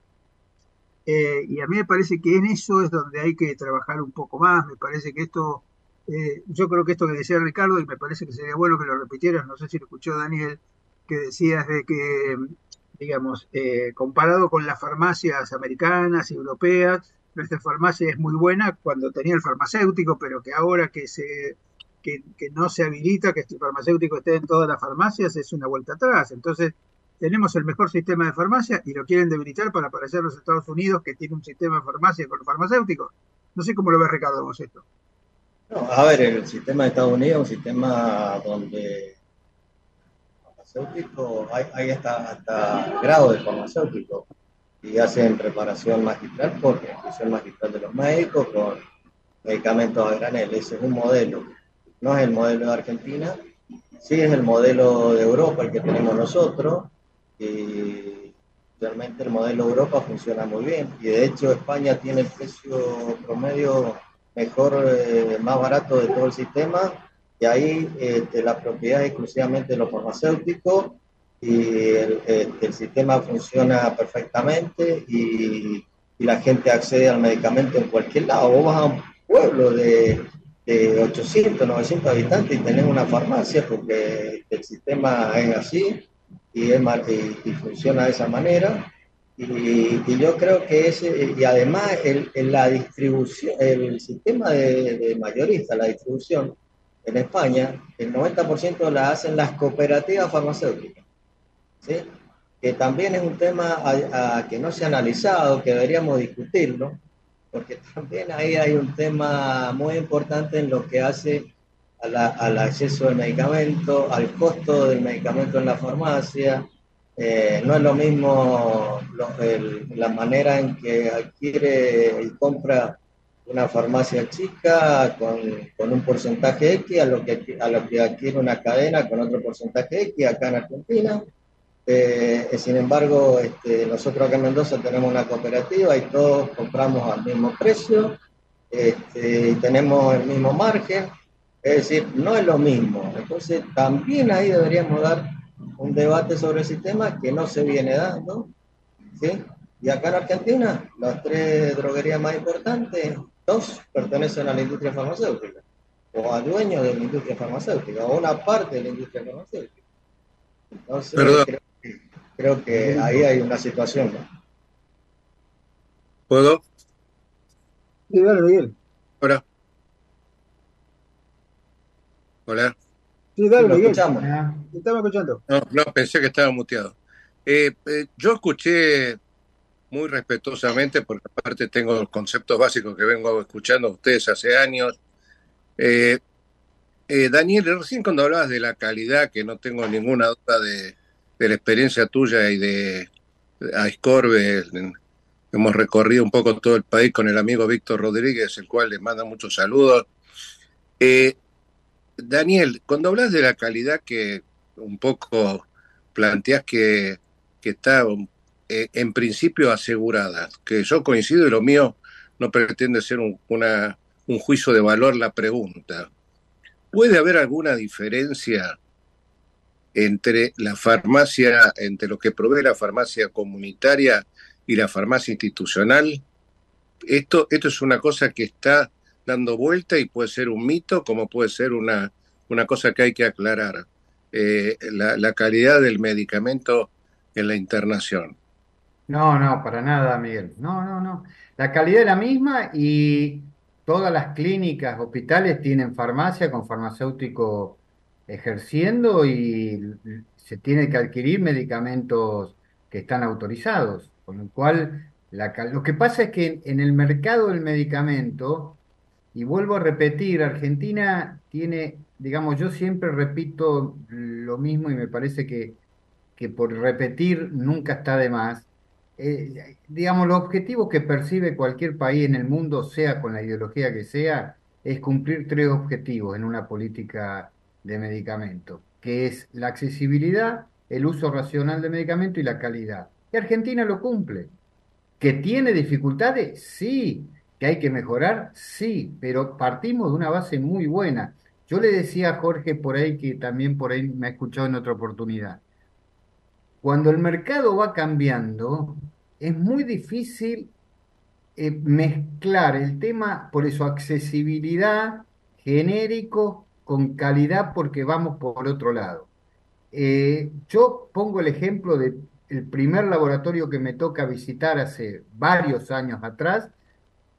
Eh, y a mí me parece que en eso es donde hay que trabajar un poco más. Me parece que esto, eh, yo creo que esto que decía Ricardo, y me parece que sería bueno que lo repitieras, no sé si lo escuchó Daniel, que decías de que, digamos, eh, comparado con las farmacias americanas y europeas, nuestra farmacia es muy buena cuando tenía el farmacéutico, pero que ahora que se que, no se habilita que este farmacéutico esté en todas las farmacias es una vuelta atrás. Entonces, tenemos el mejor sistema de farmacia y lo quieren debilitar para parecer los Estados Unidos que tiene un sistema de farmacia con los farmacéuticos. No sé cómo lo ve Ricardo vos esto. No, a ver, el sistema de Estados Unidos es un sistema donde farmacéutico, hay, hasta, hasta grado de farmacéutico y hacen preparación magistral por prescripción magistral de los médicos con medicamentos a granel. Ese es un modelo. No es el modelo de Argentina, sí es el modelo de Europa el que tenemos nosotros, y realmente el modelo Europa funciona muy bien y de hecho España tiene el precio promedio mejor, eh, más barato de todo el sistema y ahí este, la propiedad es exclusivamente de los farmacéuticos y el, este, el, sistema funciona perfectamente y, y, la gente accede al medicamento en cualquier lado. Vos vas a un pueblo de, de 800, 900 habitantes y tenés una farmacia porque el sistema es así y, es, y, funciona de esa manera. Y, yo creo que ese, y además el, la distribución, el sistema de, de mayorista, la distribución en España, el 90% la hacen las cooperativas farmacéuticas. ¿sí? Que también es un tema que no se ha analizado, que deberíamos discutirlo, porque también ahí hay un tema muy importante en lo que hace al acceso al medicamento, al costo del medicamento en la farmacia. Eh, no es lo mismo la manera en que adquiere y compra una farmacia chica con, con, un porcentaje X a lo, que, a lo que adquiere una cadena con otro porcentaje X acá en Argentina. Eh, sin embargo, este, nosotros acá en Mendoza tenemos una cooperativa y todos compramos al mismo precio este, y tenemos el mismo margen. Es decir, no es lo mismo. Entonces, también ahí deberíamos dar un debate sobre el sistema que no se viene dando. ¿sí? Y acá en Argentina, las tres droguerías más importantes, dos pertenecen a la industria farmacéutica, o a dueños de la industria farmacéutica, o una parte de la industria farmacéutica. Entonces, creo, que ahí hay una situación. ¿no? ¿Puedo? Sí, dale, Miguel. Hola. Hola. Sí, dale, Miguel. Escuchamos. Estamos escuchando. No, no, pensé que estaba muteado. Eh, eh, yo escuché muy respetuosamente, porque aparte tengo los conceptos básicos que vengo escuchando a ustedes hace años. Eh, eh, Daniel, recién cuando hablabas de la calidad, que no tengo ninguna duda de, la experiencia tuya y de Aiscorbe, hemos recorrido un poco todo el país con el amigo Víctor Rodríguez, el cual le manda muchos saludos. Eh, Daniel, cuando hablas de la calidad que un poco planteas que, que está eh, en principio aseguradas, que yo coincido y lo mío no pretende ser un, juicio de valor la pregunta. ¿Puede haber alguna diferencia entre la farmacia, entre lo que provee la farmacia comunitaria y la farmacia institucional? Esto, esto es una cosa que está dando vuelta y puede ser un mito como puede ser una, una cosa que hay que aclarar. Eh, la calidad del medicamento en la internación. No, no, para nada, Miguel. No, no, no. La calidad es la misma y todas las clínicas, hospitales tienen farmacia con farmacéutico ejerciendo y se tiene que adquirir medicamentos que están autorizados. Con lo cual, la, lo que pasa es que en el mercado del medicamento, y vuelvo a repetir, Argentina tiene, digamos, yo siempre repito lo mismo y me parece que, que por repetir nunca está de más eh, digamos, los objetivos que percibe cualquier país en el mundo, sea con la ideología que sea, es cumplir tres objetivos en una política de medicamento, que es la accesibilidad, el uso racional de medicamento y la calidad. Y Argentina lo cumple. ¿Que tiene dificultades? Sí. ¿Que hay que mejorar? Sí, pero partimos de una base muy buena. Yo le decía a Jorge por ahí, que también por ahí me ha escuchado en otra oportunidad, cuando el mercado va cambiando, es muy difícil eh, mezclar el tema, por eso accesibilidad, genérico, con calidad, porque vamos por otro lado. Eh, yo pongo el ejemplo del primer laboratorio que me toca visitar hace varios años atrás,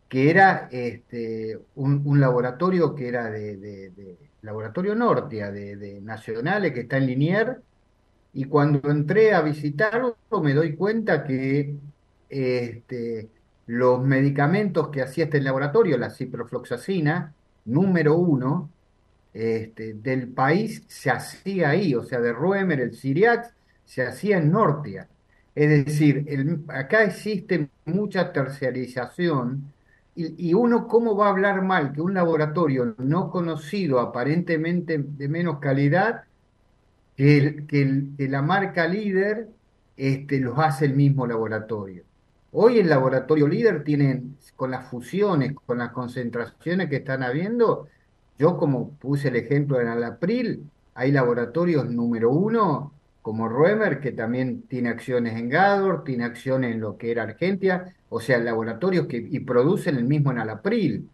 que era este, un, laboratorio que era de, Laboratorio Nortia, de, Nacionales, que está en Linier, y cuando entré a visitarlo me doy cuenta que este, los medicamentos que hacía este laboratorio, la ciprofloxacina, número uno este, del país, se hacía ahí, o sea, de Ruemer, el Siriax, se hacía en Nortia. Es decir, acá existe mucha terciarización y, y, uno cómo va a hablar mal que un laboratorio no conocido, aparentemente de menos calidad, que, la marca líder este, los hace el mismo laboratorio. Hoy el laboratorio líder tiene, con las fusiones, con las concentraciones que están habiendo, yo como puse el ejemplo en Alapril, hay laboratorios número uno como Roemer, que también tiene acciones en Gador, tiene acciones en lo que era Argentina, o sea, laboratorios que y producen el mismo en Alapril.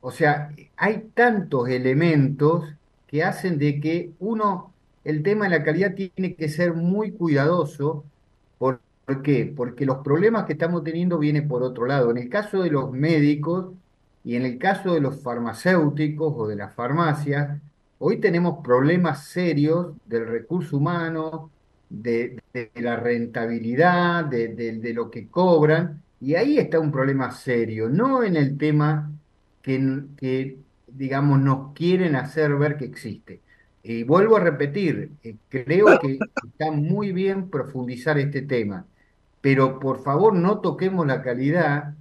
o sea, hay tantos elementos que hacen de que uno, el tema de la calidad tiene que ser muy cuidadoso. ¿Por, qué? Porque los problemas que estamos teniendo vienen por otro lado. En el caso de los médicos y en el caso de los farmacéuticos o de las farmacias, hoy tenemos problemas serios del recurso humano, de, la rentabilidad, de, lo que cobran, y ahí está un problema serio, no en el tema que, digamos, nos quieren hacer ver que existe. Y vuelvo a repetir, eh, creo que está muy bien profundizar este tema, pero por favor no toquemos la calidad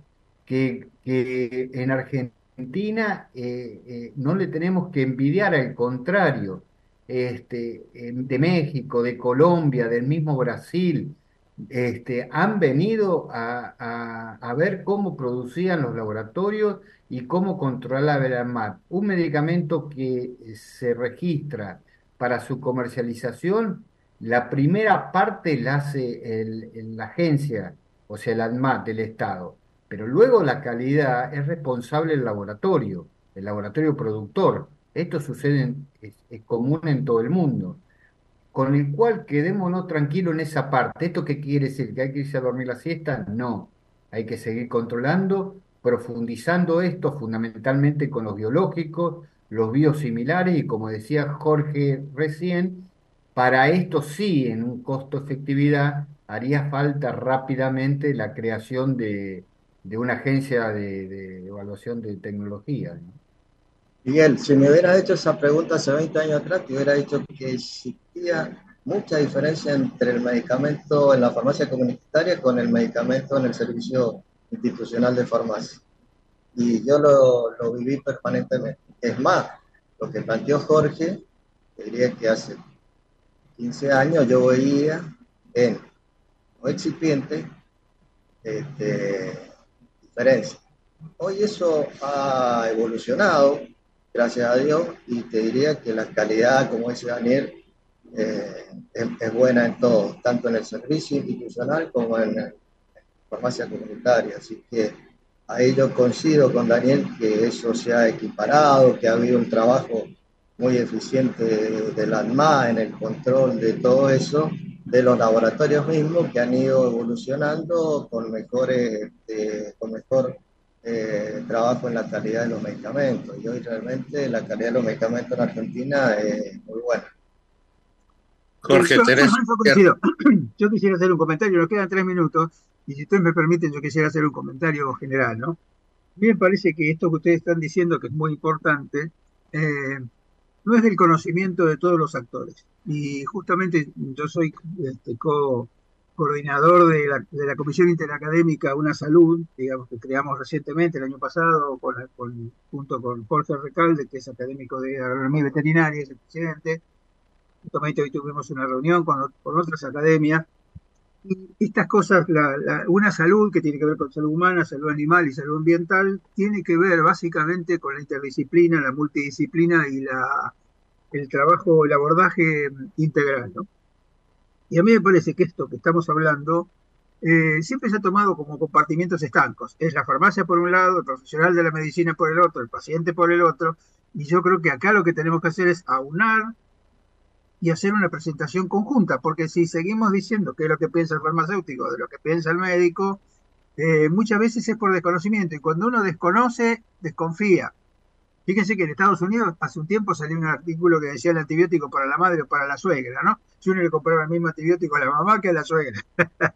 que, en Argentina eh, eh, no le tenemos que envidiar, al contrario, este, de México, de Colombia, del mismo Brasil, este, han venido a, ver cómo producían los laboratorios y cómo controlar el ANMAT. Un medicamento que se registra para su comercialización, la primera parte la hace el, la agencia, o sea, el ANMAT del Estado, pero luego la calidad es responsable el laboratorio, el laboratorio productor. Esto sucede, es, común en todo el mundo. Con el cual quedémonos tranquilos en esa parte. ¿Esto qué quiere decir? ¿Que hay que irse a dormir la siesta? No. Hay que seguir controlando profundizando esto fundamentalmente con los biológicos, los biosimilares y como decía Jorge recién, para esto sí, en un costo-efectividad, haría falta rápidamente la creación de, una agencia de, evaluación de tecnología. Miguel, si me hubieras hecho esa pregunta hace 20 años atrás, te hubiera dicho que existía mucha diferencia entre el medicamento en la farmacia comunitaria con el medicamento en el servicio institucional de farmacia. Y yo lo, lo viví permanentemente. Es más, lo que planteó Jorge, diría que hace 15 años yo veía en no excipiente este, diferencia. Hoy eso ha evolucionado, gracias a Dios, y te diría que la calidad, como dice Daniel, eh, es, es, buena en todo, tanto en el servicio institucional como en la farmacia comunitaria. Así que ahí yo coincido con Daniel que eso se ha equiparado, que ha habido un trabajo muy eficiente de, la ANMA en el control de todo eso, de los laboratorios mismos que han ido evolucionando con, mejores, este, con mejor eh, trabajo en la calidad de los medicamentos. Y hoy realmente la calidad de los medicamentos en Argentina es muy buena. Jorge, *clears throat* yo quisiera hacer un comentario, nos quedan tres minutos. Y si ustedes me permiten, yo quisiera hacer un comentario general, ¿no? A mí me parece que esto que ustedes están diciendo, que es muy importante, eh, no es del conocimiento de todos los actores. Y justamente yo soy este, coordinador de la, de la, Comisión Interacadémica Una Salud, digamos que creamos recientemente el año pasado, junto con Jorge Recalde, que es académico de agronomía veterinaria, es el presidente. Justamente hoy tuvimos una reunión con, otras academias estas cosas, una salud que tiene que ver con salud humana, salud animal y salud ambiental, tiene que ver básicamente con la interdisciplina, la multidisciplina y el trabajo, el abordaje integral. Y a mí me parece que esto que estamos hablando eh, siempre se ha tomado como compartimientos estancos. Es la farmacia por un lado, el profesional de la medicina por el otro, el paciente por el otro. Y yo creo que acá lo que tenemos que hacer es aunar y hacer una presentación conjunta, porque si seguimos diciendo qué es lo que piensa el farmacéutico, de lo que piensa el médico, eh, muchas veces es por desconocimiento y cuando uno desconoce, desconfía. Fíjense que en Estados Unidos hace un tiempo salió un artículo que decía el antibiótico para la madre o para la suegra, ¿no? Si uno le compraba el mismo antibiótico a la mamá que a la suegra. *laughs*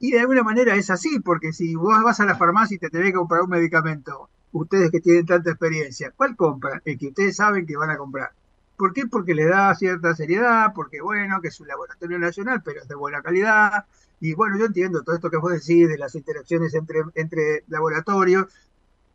y de alguna manera es así, porque si vos vas a la farmacia y te tenés que comprar un medicamento, ustedes que tienen tanta experiencia, ¿cuál compran? El que ustedes saben que van a comprar. ¿Por qué? Porque le da cierta seriedad, porque bueno, que es un laboratorio nacional, pero es de buena calidad. Y bueno, yo entiendo todo esto que vos decís de las interacciones entre, entre laboratorios,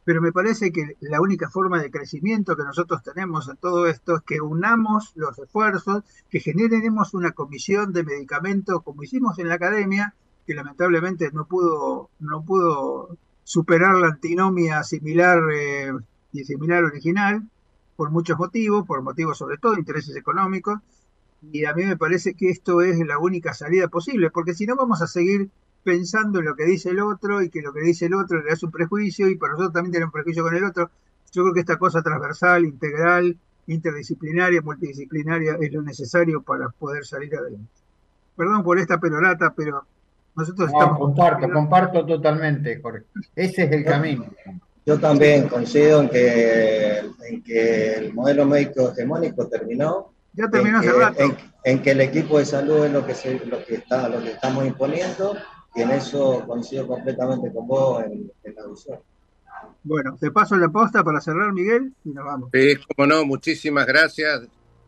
pero me parece que la única forma de crecimiento que nosotros tenemos en todo esto es que unamos los esfuerzos, que generemos una comisión de medicamentos como hicimos en la academia, que lamentablemente no pudo, no pudo superar la antinomia similar eh, y similar original, por muchos motivos, por motivos sobre todo intereses económicos, y a mí me parece que esto es la única salida posible, porque si no vamos a seguir pensando en lo que dice el otro y que lo que dice el otro le hace un prejuicio y para nosotros también tenemos un prejuicio con el otro. Yo creo que esta cosa transversal, integral, interdisciplinaria, multidisciplinaria es lo necesario para poder salir adelante. Perdón por esta perorata, pero nosotros no, estamos... Comparto, comparto totalmente, Jorge. Ese es el camino. Yo también coincido en que, en que el modelo médico hegemónico terminó. Ya terminó hace rato. En, que el equipo de salud es lo que, se, lo que, está, lo que estamos imponiendo y en eso coincido completamente con vos en, la visión. Bueno, te paso la posta para cerrar, Miguel, y nos vamos. Sí, como no, muchísimas gracias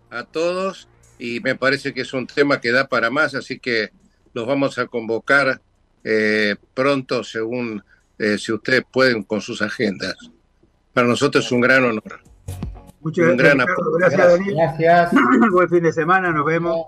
a todos y me parece que es un tema que da para más, así que los vamos a convocar eh, pronto según eh, si ustedes pueden con sus agendas. Para nosotros es un gran honor. Muchas gracias. gracias, Gracias. *laughs* Buen fin de semana, nos vemos.